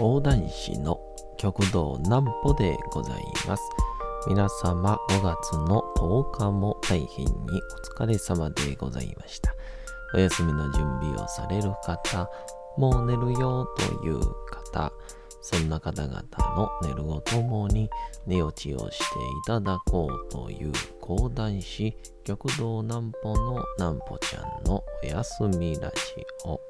講談師の極道南歩でございます。皆様5月の10日も大変にお疲れ様でございました。お休みの準備をされる方、もう寝るよという方、そんな方々の寝るをともに寝落ちをしていただこうという講談師極道南歩の南歩ちゃんのお休みラジオ。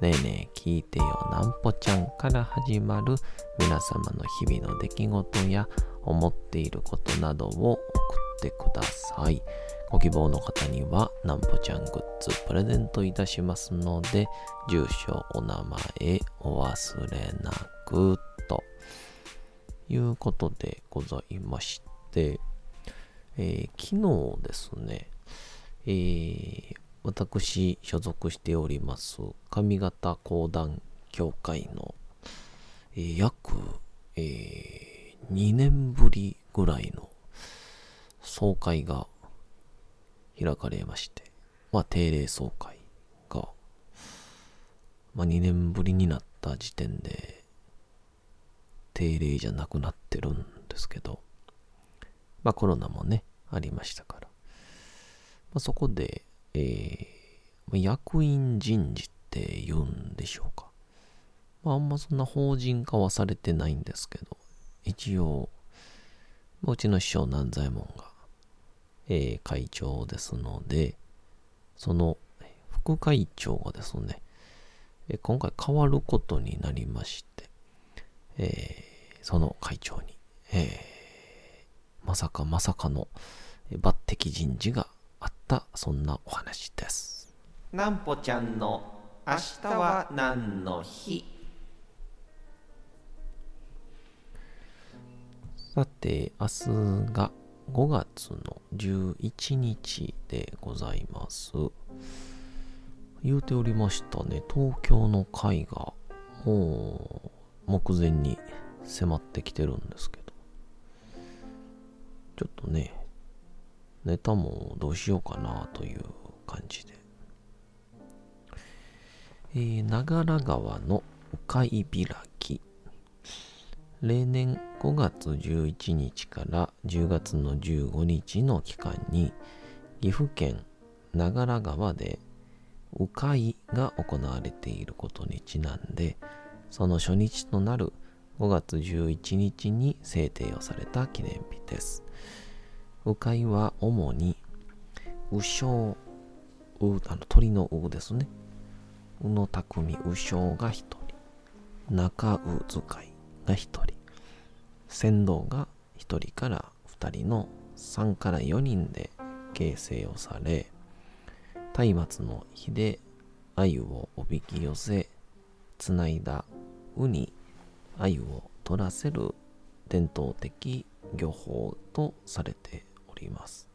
ねえねえ聞いてよなんぽちゃんから始まる皆様の日々の出来事や思っていることなどを送ってください。ご希望の方にはなんぽちゃんグッズプレゼントいたしますので、住所、お名前お忘れなくということでございまして、えー昨日ですね、えー私所属しております上方講談協会の、えー約、え2年ぶりぐらいの総会が開かれまして、まあ定例総会が、まあ2年ぶりになった時点で定例じゃなくなってるんですけど、まあコロナもね、ありましたから、まあ、そこで、えー役員人事って言うんでしょうか。まあ、んまそんな法人化はされてないんですけど、一応、うちの師匠南左衛門が、えー会長ですので、その副会長がですね、今回変わることになりまして、えーその会長に、えまさかまさかの抜擢人事がった、そんなお話です。なんぽちゃんの明日は何の日？さて、明日が5月の11日でございます。言うておりましたね、東京の会がもう目前に迫ってきてるんですけど、ちょっとね、ネタもどうしようかなという感じで。えー、長良川の鵜飼開き。例年5月11日から10月の15日の期間に岐阜県長良川で鵜飼が行われていることにちなんでその初日となる5月11日に制定をされた記念日です。鵜飼は主に鵜匠、鵜あの鳥の鵜ですね。鵜の匠鵜匠が一人、中鵜使いが一人、船頭が一人から二人の3から4人で形成をされ、松明の火で鮎をおびき寄せ、つないだ鵜に鮎を取らせる伝統的漁法とされております。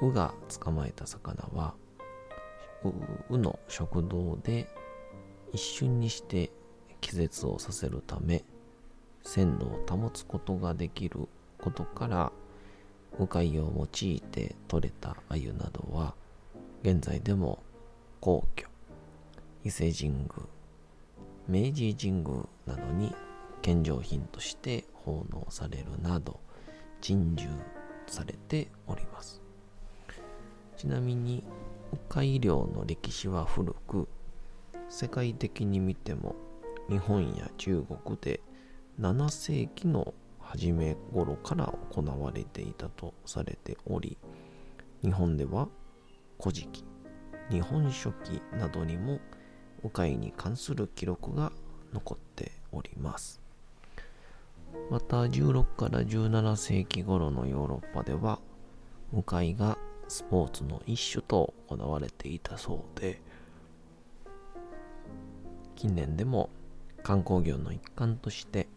鵜が捕まえた魚は、うの食道で一瞬にして気絶をさせるため、鮮度を保つことができることから、鵜飼を用いて取れた鮎などは、現在でも皇居、伊勢神宮、明治神宮などに献上品として奉納されるなど珍重されております。ちなみに鵜飼漁の歴史は古く世界的に見ても日本や中国で7世紀の初め頃から行われていたとされており日本では古事記日本書紀などにも鵜飼に関する記録が残っております。また16から17世紀頃のヨーロッパでは鵜飼がスポーツの一種と行われていたそうで近年でも観光業の一環として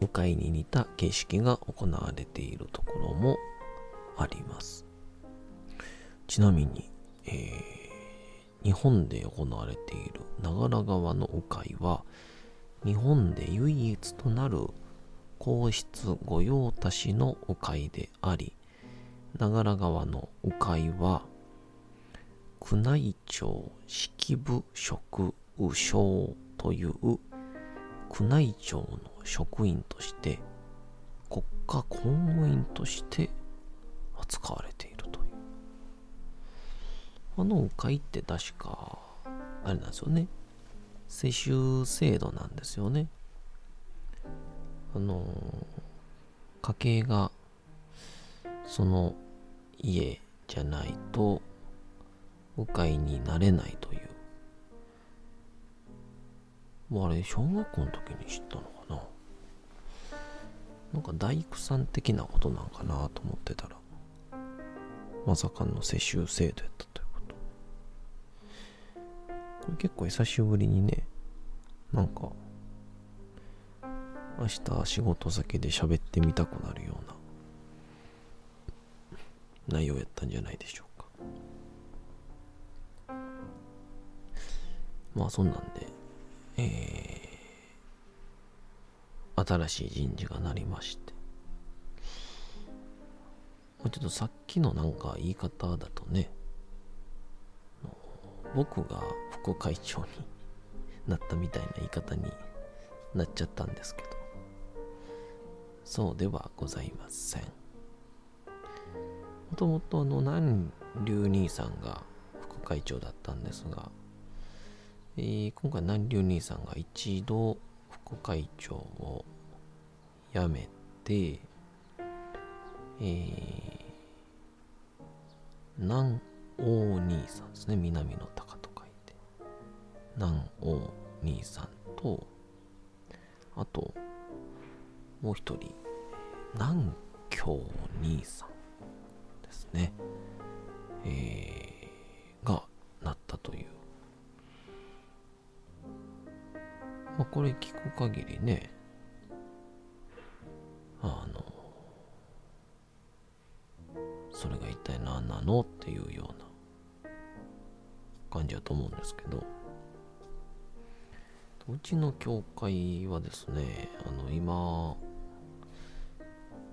鵜飼に似た形式が行われているところもあります。ちなみに、えー、日本で行われている長良川の鵜飼は日本で唯一となる皇室御用達の鵜飼であり長良川の鵜飼は宮内庁式部職務省という宮内庁の職員として国家公務員として扱われているという。あの鵜飼って確かあれなんですよね。世襲制度なんですよね。あの家計がその家じゃないと鵜飼になれないという。もうあれ小学校の時に知ったのかな。なんか大工さん的なことなんかなと思ってたらまさかの世襲制度やったこれ結構久しぶりにねなんか明日仕事先で喋ってみたくなるような内容やったんじゃないでしょうか。まあそんなんでえー、新しい人事がなりまして、ちょっとさっきのなんか言い方だとね、僕が副会長になったみたいな言い方になっちゃったんですけど、そうではございません。もともとあの南流兄さんが副会長だったんですが、えー、今回南流兄さんが一度副会長を辞めて、えー、南王兄さんですね。南の。南王兄さんと、あと、もう一人、南京兄さんですね。えー、がなったというまあ、これ聞く限りね、あの、それが一体何なのっていうような感じだと思うんですけど、うちの教会はですね、あの、今、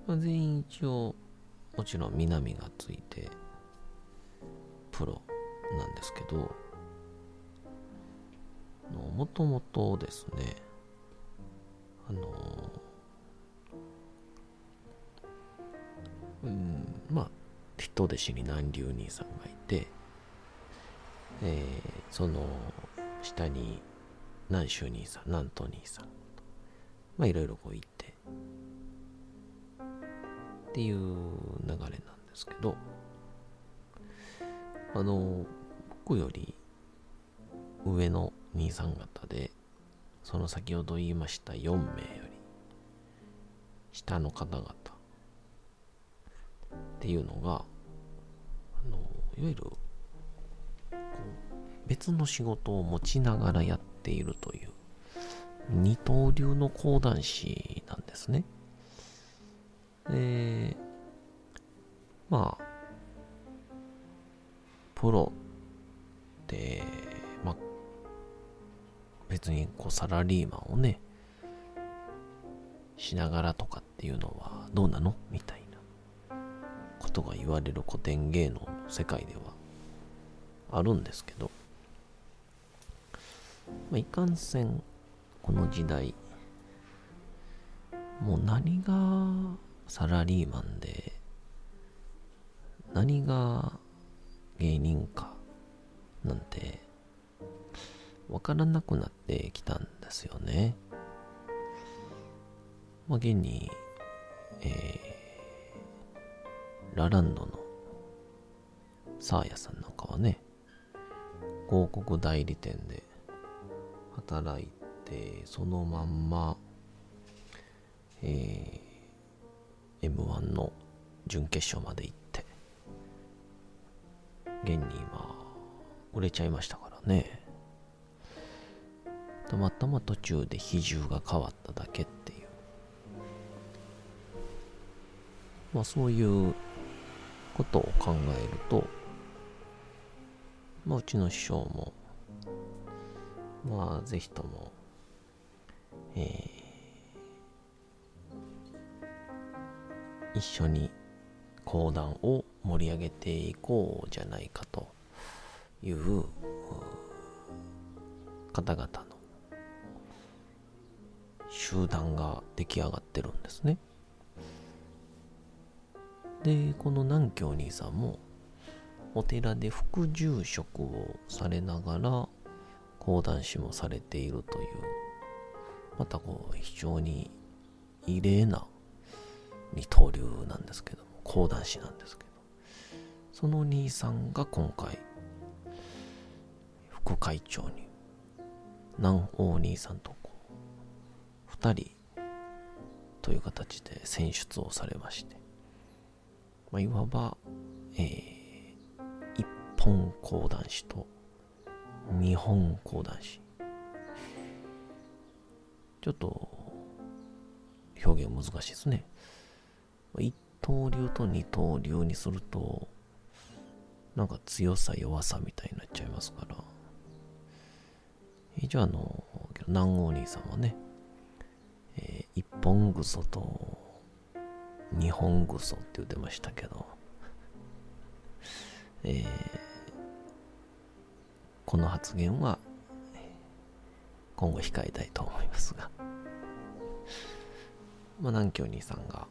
全員一応、もちろん南がついて、プロなんですけど、もともとですね、あのうん、まあ、人弟子に南流兄さんがいて、えー、その下に南州兄さん、南都兄さん、まあいろいろこういて、っていう流れなんですけど、あの、僕より上の兄さん方で、その先ほど言いました4名より、下の方々っていうのが、あの、いわゆる、別の仕事を持ちながらやっているという、二刀流の講談師なんですね。で、まあ、プロって、別にこうサラリーマンをね、しながらとかっていうのはどうなのみたいなことが言われる古典芸能の世界ではあるんですけど、まあ、いかんせんこの時代もう何がサラリーマンで何が芸人かなんてわからなくなってきたんですよね。まあ、現に、えー、ラランドのサーヤさんなんかはね、広告代理店で働いて、そのまんま、えー、M1 の準決勝まで行って、現に今、売れちゃいましたからね。たまたま途中で比重が変わっただけっていう。まあそういうことを考えると、まあうちの師匠も、まあぜひとも、えー、一緒に講談を盛り上げていこうじゃないかという方々の集団が出来上がってるんですね。で、この南京兄さんもお寺で副住職をされながら講談師もされているというまたこう非常に異例な二刀流なんですけども講談師なんですけどその兄さんが今回副会長に南王兄さんとこう2人という形で選出をされまして、まあ、いわば、えー、一本講談師と日本講談師ちょっと表現難しいですね。一刀流と二刀流にするとなんか強さ弱さみたいになっちゃいますから。一応あの南郷兄さんはね、えー、一本ぐそと二本ぐそって言ってましたけど。えー、この発言は今後控えたいと思いますが、まあ、南京兄さんが、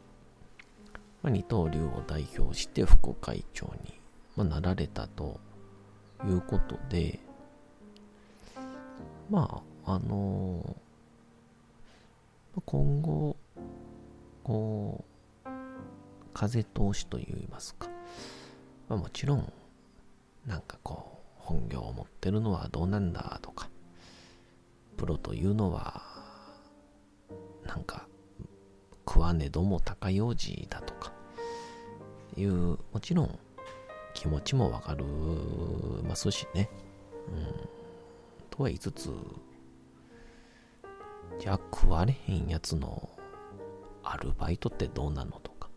まあ、二刀流を代表して副会長に、まあ、なられたということで、まあ、あのー、今後、こう、風通しといいますか、まあ、もちろん、なんかこう、本業を持ってるのはどうなんだとか、プロというのは、なんか、食わねども高用事だとか、いう、もちろん気持ちもわかるますしね。うん。とは言いつつ、じゃあ食われへんやつのアルバイトってどうなのとか。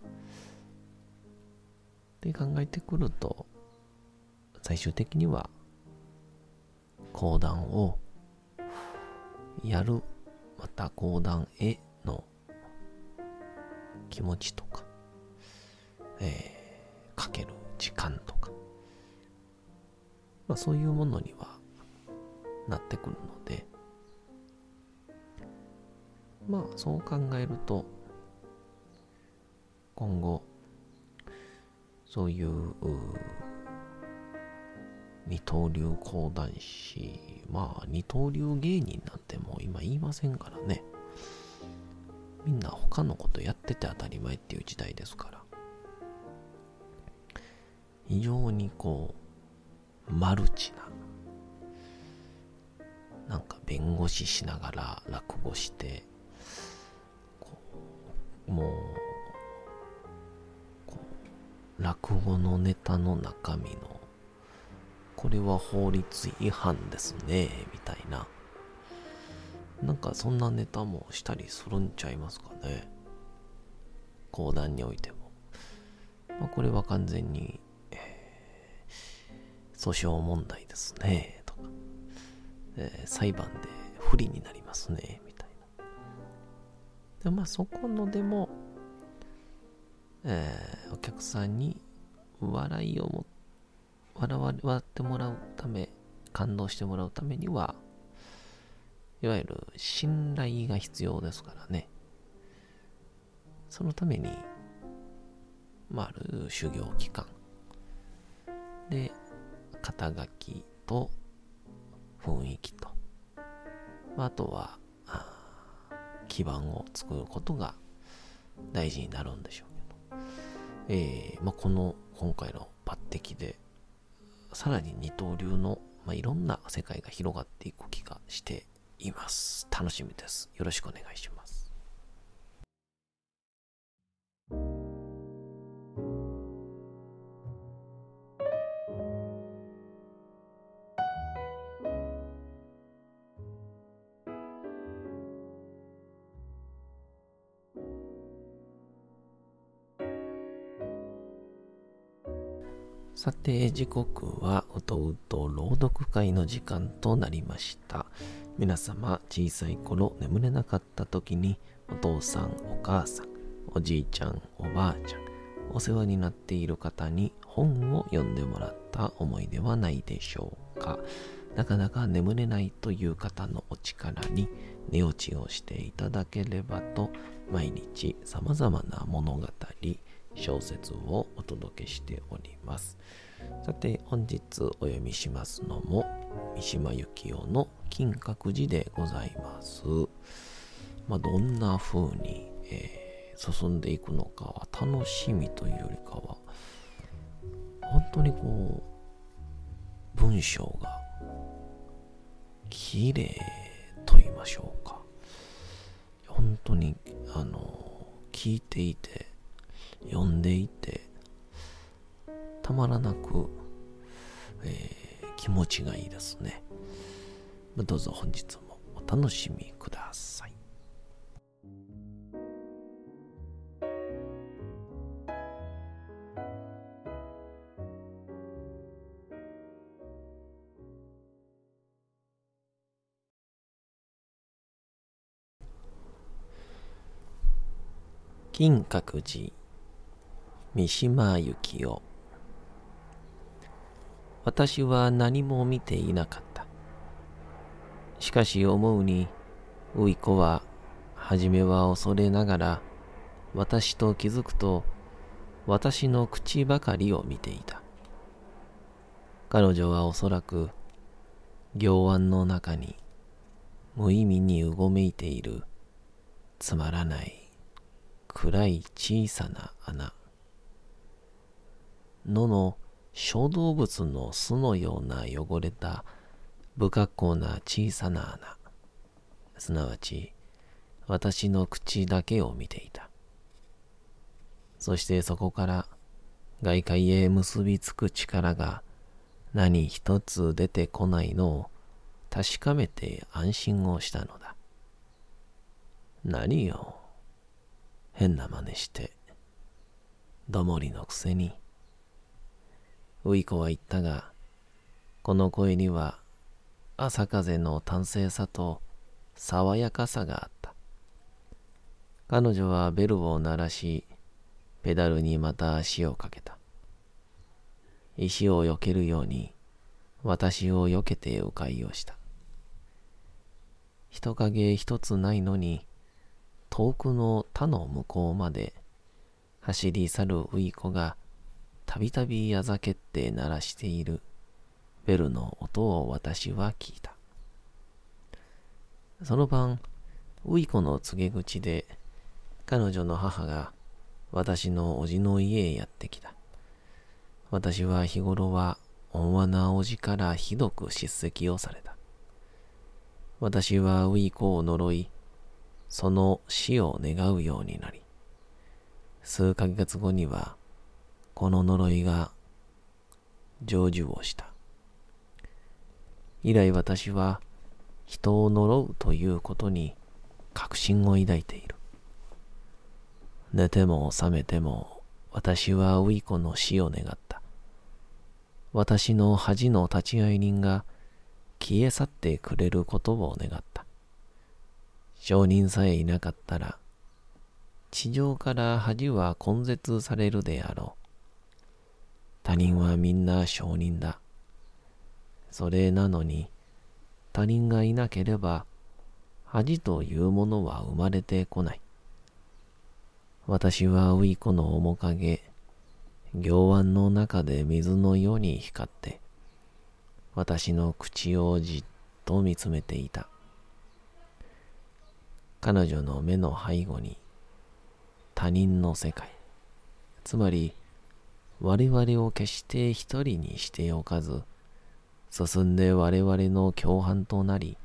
って考えてくると、最終的には講談をやる、また講談への気持ちとか、えー、かける時間とか、まあそういうものにはなってくるので、まあそう考えると、今後、そういう二刀流講談師、まあ二刀流芸人なんてもう今言いませんからね。みんな他のことやってて当たり前っていう時代ですから。非常にこう、マルチな、なんか弁護士しながら落語して、こうもう、こう落語のネタの中身のこれは法律違反ですね、みたいな。なんかそんなネタもしたりするんちゃいますかね。講談においても。まあ、これは完全に、えー、訴訟問題ですね、とか、えー、裁判で不利になりますね、みたいな。でまあそこのでも、えー、お客さんに笑いを持って笑わってもらうため、感動してもらうためには、いわゆる信頼が必要ですからね。そのために、まあ、ある修行期間。で、肩書きと雰囲気と、あとは、基盤を作ることが大事になるんでしょうけど、えーまあ、この今回の抜擢でさらに二刀流の、まあ、いろんな世界が広がっていく気がしています。楽しみです。よろしくお願いします。さて、時刻はうとうと朗読会の時間となりました。皆様、小さい頃眠れなかった時に、お父さん、お母さん、おじいちゃん、おばあちゃん、お世話になっている方に本を読んでもらった思いではないでしょうか。なかなか眠れないという方のお力に寝落ちをしていただければと、毎日様々な物語、小説をお届けしております。さて、本日お読みしますのも、三島由紀夫の金閣寺でございます。まあ、どんな風に、えー、進んでいくのかは楽しみというよりかは、本当にこう、文章が綺麗と言いましょうか。本当に、あの、聞いていて、読んでいてたまらなく、えー、気持ちがいいですね。どうぞ本日もお楽しみください。金閣寺三島由紀夫私は何も見ていなかった。しかし思うに、ウイコは、はじめは恐れながら、私と気づくと、私の口ばかりを見ていた。彼女はおそらく、行腕の中に、無意味にうごめいている、つまらない、暗い小さな穴。野の小動物の巣のような汚れた不格好な小さな穴、すなわち私の口だけを見ていた。そしてそこから外界へ結びつく力が何一つ出てこないのを確かめて安心をしたのだ。何よ。変な真似して。どもりのくせに。ウイコは言ったが、この声には朝風の淡静さと爽やかさがあった。彼女はベルを鳴らし、ペダルにまた足をかけた。石を避けるように私を避けて迂回をした。人影一つないのに、遠くの他の向こうまで走り去るウイコがたびたびあざけって鳴らしているベルの音を私は聞いた。その晩、ウイコの告げ口で彼女の母が私の叔父の家へやってきた。私は日頃は温和な叔父からひどく叱責をされた。私はウイコを呪い、その死を願うようになり、数ヶ月後にはこの呪いが成就をした。以来私は人を呪うということに確信を抱いている。寝ても覚めても私はウイコの死を願った。私の恥の立ち会人が消え去ってくれることを願った。証人さえいなかったら地上から恥は根絶されるであろう。他人はみんな証人だ。それなのに、他人がいなければ、恥というものは生まれてこない。私はウイコの面影、行腕の中で水のように光って、私の口をじっと見つめていた。彼女の目の背後に他人の世界、つまり我々を決して一人にしておかず、進んで我々の共犯となり、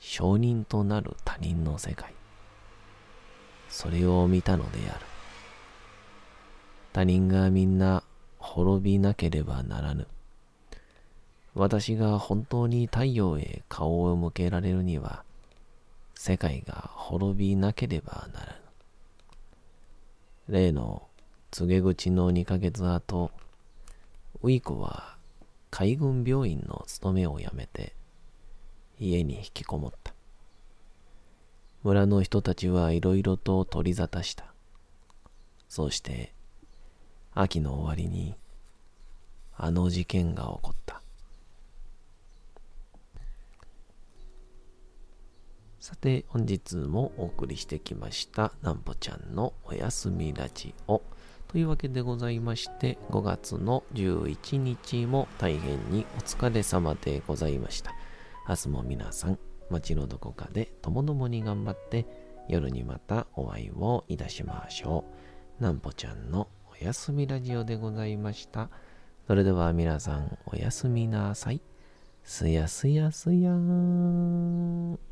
証人となる他人の世界。それを見たのである。他人がみんな滅びなければならぬ。私が本当に太陽へ顔を向けられるには、世界が滅びなければならぬ。例の告げ口の2ヶ月後、ウィコは海軍病院の勤めを辞めて家に引きこもった。村の人たちはいろいろと取り沙汰した。そうして秋の終わりにあの事件が起こった。さて、本日もお送りしてきました、なんぽちゃんのおやすみラジオ。というわけでございまして、5月の11日も大変にお疲れ様でございました。明日も皆さん、街のどこかでともどもに頑張って、夜にまたお会いをいたしましょう。なんぽちゃんのおやすみラジオでございました。それでは皆さん、おやすみなさい。すやすやすやーん。